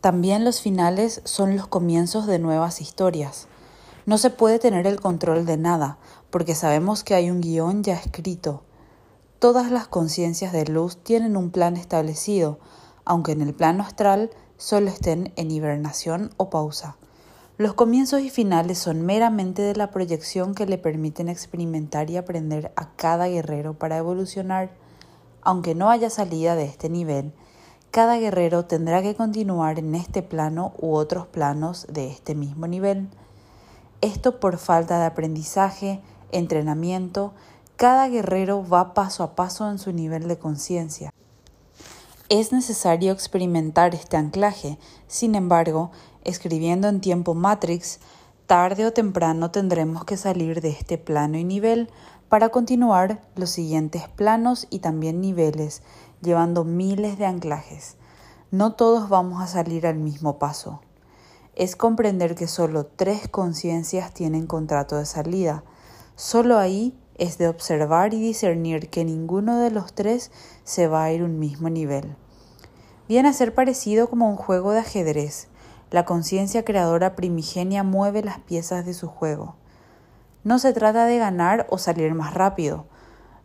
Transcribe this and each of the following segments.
También los finales son los comienzos de nuevas historias. No se puede tener el control de nada, porque sabemos que hay un guion ya escrito. Todas las conciencias de luz tienen un plan establecido, aunque en el plano astral solo estén en hibernación o pausa. Los comienzos y finales son meramente de la proyección que le permiten experimentar y aprender a cada guerrero para evolucionar. Aunque no haya salida de este nivel, cada guerrero tendrá que continuar en este plano u otros planos de este mismo nivel. Esto por falta de aprendizaje, entrenamiento, cada guerrero va paso a paso en su nivel de conciencia. Es necesario experimentar este anclaje, sin embargo, escribiendo en tiempo Matrix, tarde o temprano tendremos que salir de este plano y nivel para continuar los siguientes planos y también niveles, llevando miles de anclajes. No todos vamos a salir al mismo paso. Es comprender que solo tres conciencias tienen contrato de salida. Solo ahí es de observar y discernir que ninguno de los tres se va a ir un mismo nivel. Viene a ser parecido como un juego de ajedrez. La conciencia creadora primigenia mueve las piezas de su juego. No se trata de ganar o salir más rápido.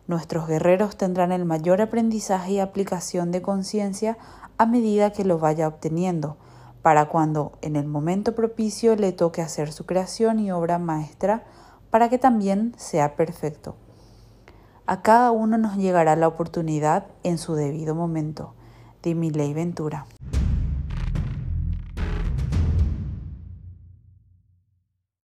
Nuestros guerreros tendrán el mayor aprendizaje y aplicación de conciencia a medida que lo vaya obteniendo, para cuando en el momento propicio le toque hacer su creación y obra maestra, para que también sea perfecto. A cada uno nos llegará la oportunidad en su debido momento. De Ventura.